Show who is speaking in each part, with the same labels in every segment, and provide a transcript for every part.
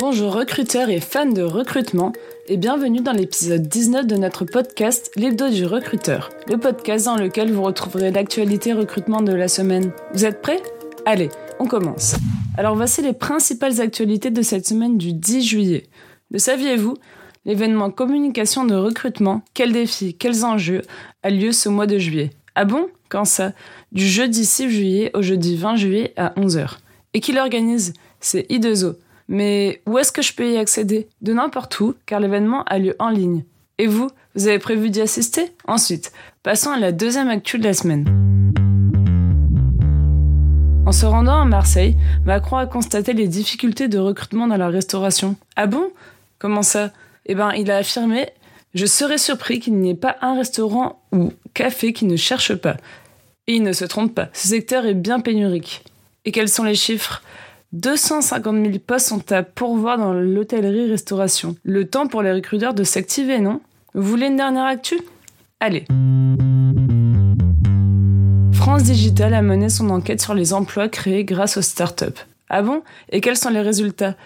Speaker 1: Bonjour recruteurs et fans de recrutement et bienvenue dans l'épisode 19 de notre podcast L'hebdo du recruteur, le podcast dans lequel vous retrouverez l'actualité recrutement de la semaine. Vous êtes prêts? Allez, on commence. Alors voici les principales actualités de cette semaine du 10 juillet. Le saviez-vous? L'événement communication de recrutement, quels défis, quels enjeux, a lieu ce mois de juillet? Ah bon? Quand ça? Du jeudi 6 juillet au jeudi 20 juillet à 11h. Et qui l'organise? C'est I2O. Mais où est-ce que je peux y accéder? De n'importe où, car l'événement a lieu en ligne. Et vous, vous avez prévu d'y assister? Ensuite, passons à la deuxième actu de la semaine. En se rendant à Marseille, Macron a constaté les difficultés de recrutement dans la restauration. Ah bon? Comment ça? Eh ben, il a affirmé Je serais surpris qu'il n'y ait pas un restaurant ou café qui ne cherche pas. Et il ne se trompe pas, ce secteur est bien pénurique. Et quels sont les chiffres? 250 000 postes sont à pourvoir dans l'hôtellerie-restauration. Le temps pour les recruteurs de s'activer, non? Vous voulez une dernière actu? Allez. France Digital a mené son enquête sur les emplois créés grâce aux startups. Ah bon? Et quels sont les résultats?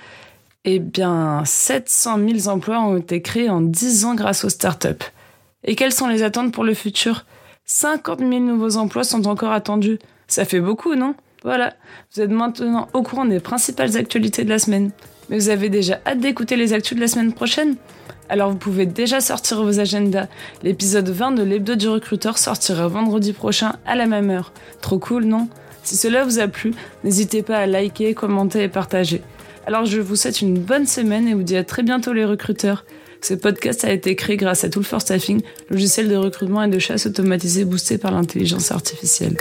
Speaker 1: Eh bien, 700 000 emplois ont été créés en 10 ans grâce aux startups. Et quelles sont les attentes pour le futur? 50 000 nouveaux emplois sont encore attendus. Ça fait beaucoup, non? Voilà, vous êtes maintenant au courant des principales actualités de la semaine. Mais vous avez déjà hâte d'écouter les actus de la semaine prochaine? Alors vous pouvez déjà sortir vos agendas. L'épisode 20 de l'hebdo du recruteur sortira vendredi prochain à la même heure. Trop cool, non? Si cela vous a plu, n'hésitez pas à liker, commenter et partager. Alors je vous souhaite une bonne semaine et vous dis à très bientôt les recruteurs. Ce podcast a été créé grâce à Tool for Staffing, logiciel de recrutement et de chasse automatisé boosté par l'intelligence artificielle.